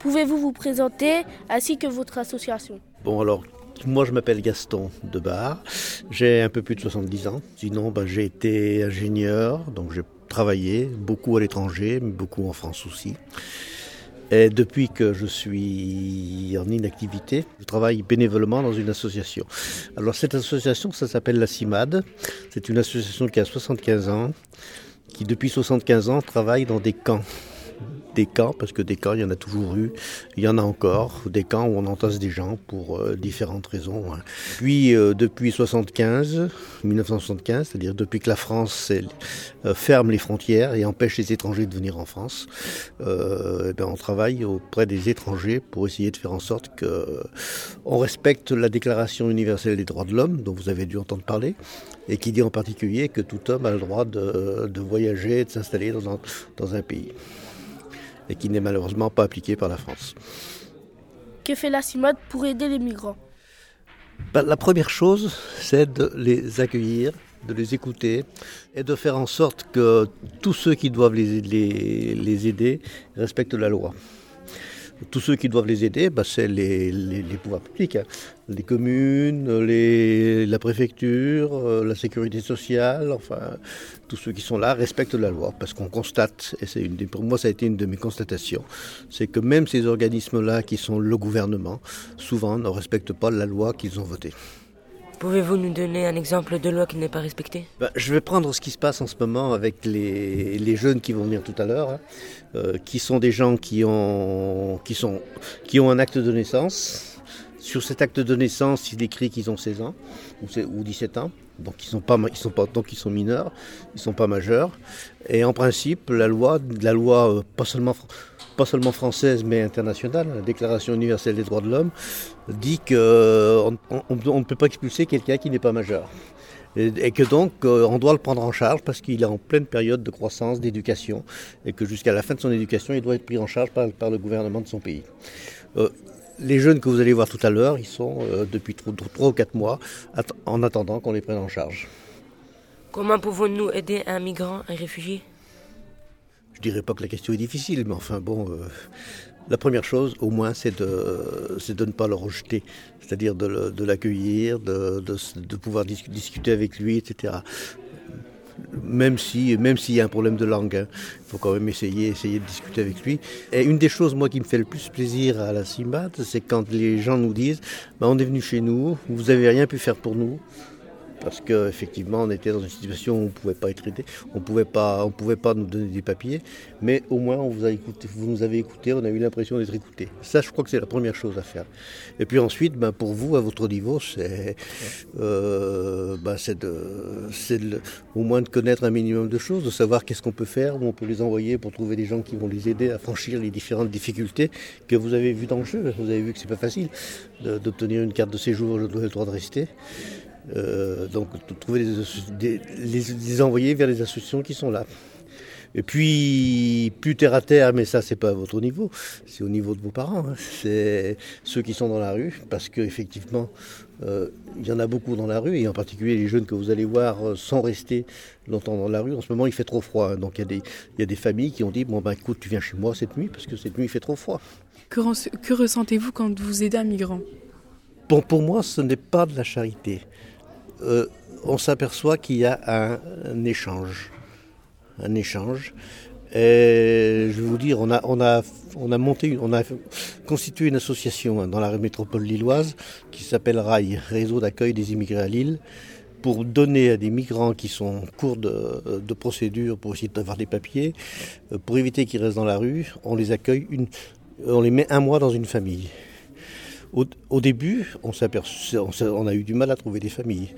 Pouvez-vous vous présenter ainsi que votre association? Bon alors, moi je m'appelle Gaston Debar, j'ai un peu plus de 70 ans. Sinon, ben, j'ai été ingénieur, donc j'ai travaillé beaucoup à l'étranger, mais beaucoup en France aussi. Et depuis que je suis en inactivité, je travaille bénévolement dans une association. Alors cette association, ça s'appelle la CIMAD. C'est une association qui a 75 ans, qui depuis 75 ans travaille dans des camps des camps, parce que des camps, il y en a toujours eu, il y en a encore, des camps où on entasse des gens pour euh, différentes raisons. Hein. Puis, euh, depuis 75, 1975, c'est-à-dire depuis que la France euh, ferme les frontières et empêche les étrangers de venir en France, eh ben, on travaille auprès des étrangers pour essayer de faire en sorte que on respecte la Déclaration universelle des droits de l'homme, dont vous avez dû entendre parler, et qui dit en particulier que tout homme a le droit de, voyager et de s'installer dans un pays et qui n'est malheureusement pas appliqué par la France. Que fait la CIMAD pour aider les migrants? Ben, La première chose, c'est de les accueillir, de les écouter et de faire en sorte que tous ceux qui doivent les, les aider respectent la loi tous ceux qui doivent les aider, bah, c'est les, pouvoirs publics, hein. les communes, la préfecture, euh, la sécurité sociale, enfin, tous ceux qui sont là respectent la loi, parce qu'on constate, et c'est pour moi ça a été une de mes constatations, c'est que même ces organismes-là qui sont le gouvernement, souvent ne respectent pas la loi qu'ils ont votée. Pouvez-vous nous donner un exemple de loi qui n'est pas respectée bah, Je vais prendre ce qui se passe en ce moment avec les, jeunes qui vont venir tout à l'heure, hein, euh, qui sont des gens qui ont, qui, ont un acte de naissance. Sur cet acte de naissance, il écrit qu'ils ont 16 ans ou, ou 17 ans. Donc ils sont pas, ils sont pas, donc ils sont mineurs, ils sont pas majeurs. Et en principe, la loi, la loi euh, pas seulement française mais internationale, la Déclaration universelle des droits de l'homme, dit qu'on euh, on, ne peut pas expulser quelqu'un qui n'est pas majeur. Et, que donc euh, on doit le prendre en charge parce qu'il est en pleine période de croissance, d'éducation, et que jusqu'à la fin de son éducation, il doit être pris en charge par, le gouvernement de son pays. Les jeunes que vous allez voir tout à l'heure, ils sont depuis 3 ou 4 mois en attendant qu'on les prenne en charge. Comment pouvons-nous aider un migrant, un réfugié? Je dirais pas que la question est difficile, mais enfin bon, euh, la première chose, au moins, c'est de, de ne pas le rejeter, c'est-à-dire de, l'accueillir, de, de, pouvoir discuter avec lui, etc. Même si, même s'il y a un problème de langue, hein, il faut quand même essayer, essayer de discuter avec lui. Et une des choses, moi, qui me fait le plus plaisir à la CIMAD, c'est quand les gens nous disent, bah, on est venu chez nous, vous n'avez rien pu faire pour nous parce qu'effectivement on était dans une situation où on ne pouvait pas être aidé, on ne pouvait pas, on pouvait pas nous donner des papiers, mais au moins on vous a écouté, vous nous avez écouté, on a eu l'impression d'être écouté. Ça, je crois que c'est la première chose à faire. Et puis ensuite, ben, pour vous, à votre niveau, c'est euh, ben, de, au moins de connaître un minimum de choses, de savoir qu'est-ce qu'on peut faire, où on peut les envoyer pour trouver des gens qui vont les aider à franchir les différentes difficultés que vous avez vues dans le jeu. Vous avez vu que c'est pas facile d'obtenir une carte de séjour, le droit de rester. Euh, donc trouver des, les, envoyer vers les associations qui sont là. Et puis, plus terre à terre, mais ça, c'est pas à votre niveau, c'est au niveau de vos parents. Hein. C'est ceux qui sont dans la rue, parce qu'effectivement, euh, il y en a beaucoup dans la rue, et en particulier les jeunes que vous allez voir euh, sans rester longtemps dans la rue. En ce moment, il fait trop froid. Hein. donc, il y, a des, des familles qui ont dit Bon, ben écoute, tu viens chez moi cette nuit, parce que cette nuit, il fait trop froid. Que ressentez-vous quand vous aidez un migrant? Bon, pour moi, ce n'est pas de la charité. Euh, on s'aperçoit qu'il y a un, échange. Un échange. Et je vais vous dire, on a, constitué une association dans la métropole lilloise qui s'appelle RAI, Réseau d'accueil des immigrés à Lille, pour donner à des migrants qui sont en cours de, procédure pour essayer d'avoir des papiers, euh, pour éviter qu'ils restent dans la rue, on les accueille, on les met un mois dans une famille. Au, début, on, a eu du mal à trouver des familles.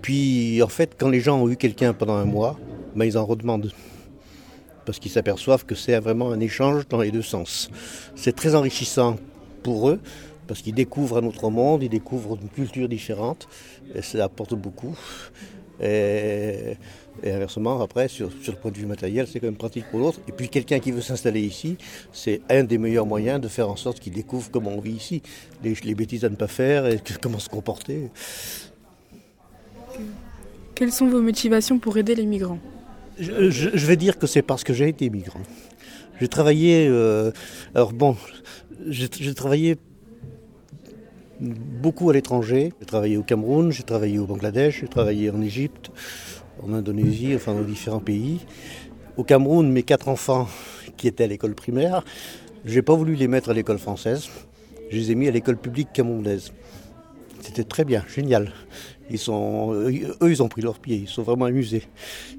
Puis, en fait, quand les gens ont eu quelqu'un pendant un mois, ben, ils en redemandent. Parce qu'ils s'aperçoivent que c'est vraiment un échange dans les deux sens. C'est très enrichissant pour eux, parce qu'ils découvrent un autre monde, ils découvrent une culture différente, et ça apporte beaucoup. Et et inversement, après, sur, le point de vue matériel, c'est quand même pratique pour l'autre. Et puis quelqu'un qui veut s'installer ici, c'est un des meilleurs moyens de faire en sorte qu'il découvre comment on vit ici, les, bêtises à ne pas faire et comment se comporter. Quelles sont vos motivations pour aider les migrants? Je, vais dire que c'est parce que j'ai été migrant. J'ai travaillé, euh, alors bon, j'ai travaillé beaucoup à l'étranger. J'ai travaillé au Cameroun, j'ai travaillé au Bangladesh, j'ai travaillé en Égypte, en Indonésie, enfin dans différents pays. Au Cameroun, mes quatre enfants qui étaient à l'école primaire, j'ai pas voulu les mettre à l'école française. Je les ai mis à l'école publique camerounaise. C'était très bien, génial. Ils sont, eux, ils ont pris leur pied, ils sont vraiment amusés.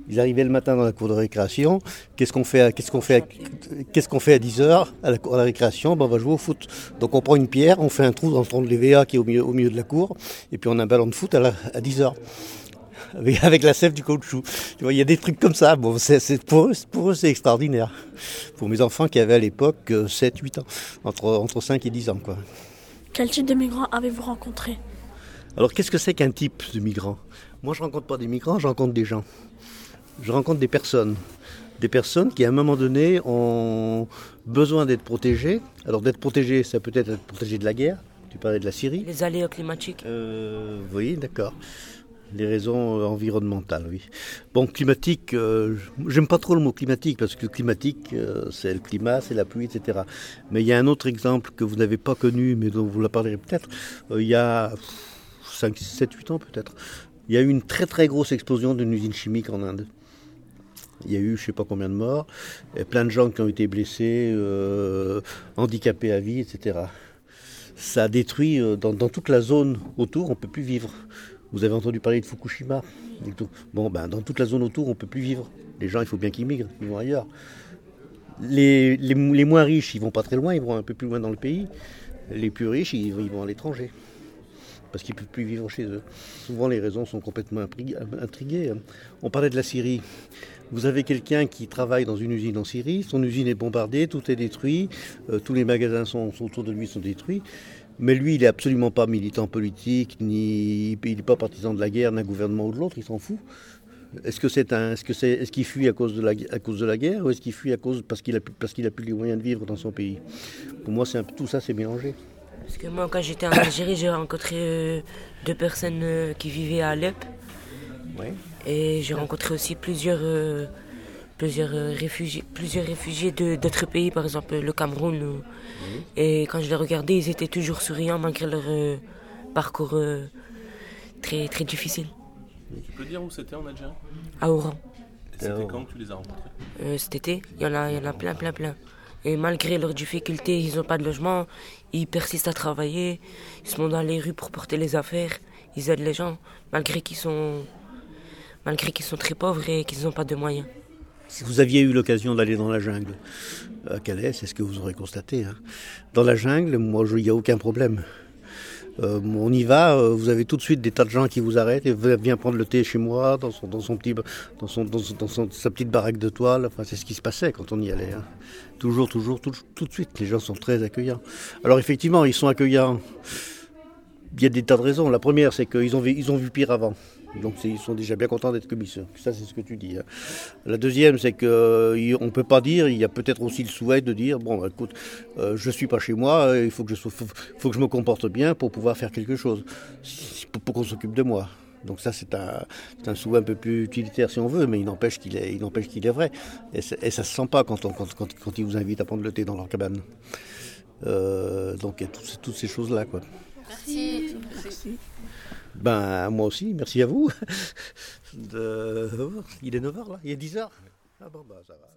Ils arrivaient le matin dans la cour de récréation. Qu'est-ce qu'on fait, qu'est-ce qu'on fait, qu'est-ce qu'on fait à 10 h à la, à la récréation? Ben, On va jouer au foot. Donc on prend une pierre, on fait un trou dans le tronc de l'EVA qui est au milieu, au milieu de la cour, et puis on a un ballon de foot à, à 10 h avec, avec, la sève du caoutchouc. Tu vois, il y a des trucs comme ça. Bon, c'est, pour eux, pour eux c'est extraordinaire. Pour mes enfants qui avaient à l'époque 7, euh, 8 ans, entre, entre 5 et 10 ans. Quoi. Quel type de migrants avez-vous rencontré alors qu'est-ce que c'est qu'un type de migrant? Moi je rencontre pas des migrants, je rencontre des gens. Je rencontre des personnes. Des personnes qui à un moment donné ont besoin d'être protégées. Alors d'être protégées, ça peut être être protégé de la guerre. Tu parlais de la Syrie. Les aléas climatiques. Euh, oui, d'accord. Les raisons environnementales, oui. Bon, climatique, euh, j'aime pas trop le mot climatique parce que climatique, euh, c'est le climat, c'est la pluie, etc. Mais il y a un autre exemple que vous n'avez pas connu, mais dont vous la parlerez peut-être. il y a 5, 7, 8 ans peut-être, il y a eu une très très grosse explosion d'une usine chimique en Inde. Il y a eu je sais pas combien de morts, et plein de gens qui ont été blessés, euh, handicapés à vie, etc. Ça a détruit euh, dans, toute la zone autour, on ne peut plus vivre. Vous avez entendu parler de Fukushima Bon, ben, dans toute la zone autour, on ne peut plus vivre. Les gens, il faut bien qu'ils migrent, ils vont ailleurs. Les, moins riches, ils vont pas très loin, ils vont un peu plus loin dans le pays. Les plus riches, ils vont à l'étranger parce qu'ils ne peuvent plus vivre chez eux. Souvent, les raisons sont complètement intriguées. On parlait de la Syrie. Vous avez quelqu'un qui travaille dans une usine en Syrie, son usine est bombardée, tout est détruit, euh, tous les magasins autour de lui sont détruits. Mais lui, il n'est absolument pas militant politique, ni il n'est pas partisan de la guerre, d'un gouvernement ou de l'autre, il s'en fout. Est-ce que c'est qu'il fuit à cause de la, guerre, ou est-ce qu'il fuit parce qu'il a plus les moyens de vivre dans son pays? Pour moi, tout ça, c'est mélangé. Parce que moi, quand j'étais en Algérie, j'ai rencontré euh, deux personnes euh, qui vivaient à Alep. Et j'ai rencontré aussi plusieurs, euh, plusieurs, réfugiés, plusieurs réfugiés d'autres pays, par exemple le Cameroun. Et quand je les regardais, ils étaient toujours souriants malgré leur parcours très, très difficile. Tu peux dire où c'était en Algérie? À Oran. C'était quand tu les as rencontrés? Cet été, il y, en a, il y en a plein, plein, plein. Et malgré leurs difficultés, ils n'ont pas de logement, ils persistent à travailler, ils se dans les rues pour porter les affaires, ils aident les gens, malgré qu'ils sont, malgré qu'ils sont très pauvres et qu'ils n'ont pas de moyens. Si vous aviez eu l'occasion d'aller dans la jungle à Calais, c'est ce que vous aurez constaté. Hein. Dans la jungle, moi, il n'y a aucun problème. Euh, on y va, euh, vous avez tout de suite des tas de gens qui vous arrêtent et viens prendre le thé chez moi, dans son, petit, dans sa petite baraque de toile. Enfin, c'est ce qui se passait quand on y allait. Hein. Toujours, toujours, tout, de suite. Les gens sont très accueillants. Alors effectivement, ils sont accueillants. Il y a des tas de raisons. La première, c'est qu'ils ils ont vu pire avant. Donc ils sont déjà bien contents d'être commissaires. Ça, c'est ce que tu dis. Hein. La deuxième, c'est qu'on euh, ne peut pas dire, il y a peut-être aussi le souhait de dire, bon, bah, écoute, euh, je ne suis pas chez moi, il faut que, je, faut, que je me comporte bien pour pouvoir faire quelque chose, pour, qu'on s'occupe de moi. Donc ça, c'est un, un, souhait un peu plus utilitaire si on veut, mais il n'empêche qu'il est, qu'il est vrai. Et, ça ne se sent pas quand, on, quand, quand, ils vous invitent à prendre le thé dans leur cabane. Euh, donc il y a toutes, toutes ces choses-là. Quoi. Merci. Merci. Ben, moi aussi, merci à vous. De... Il est 9h là Il est 10h Ah bon, bah ça va.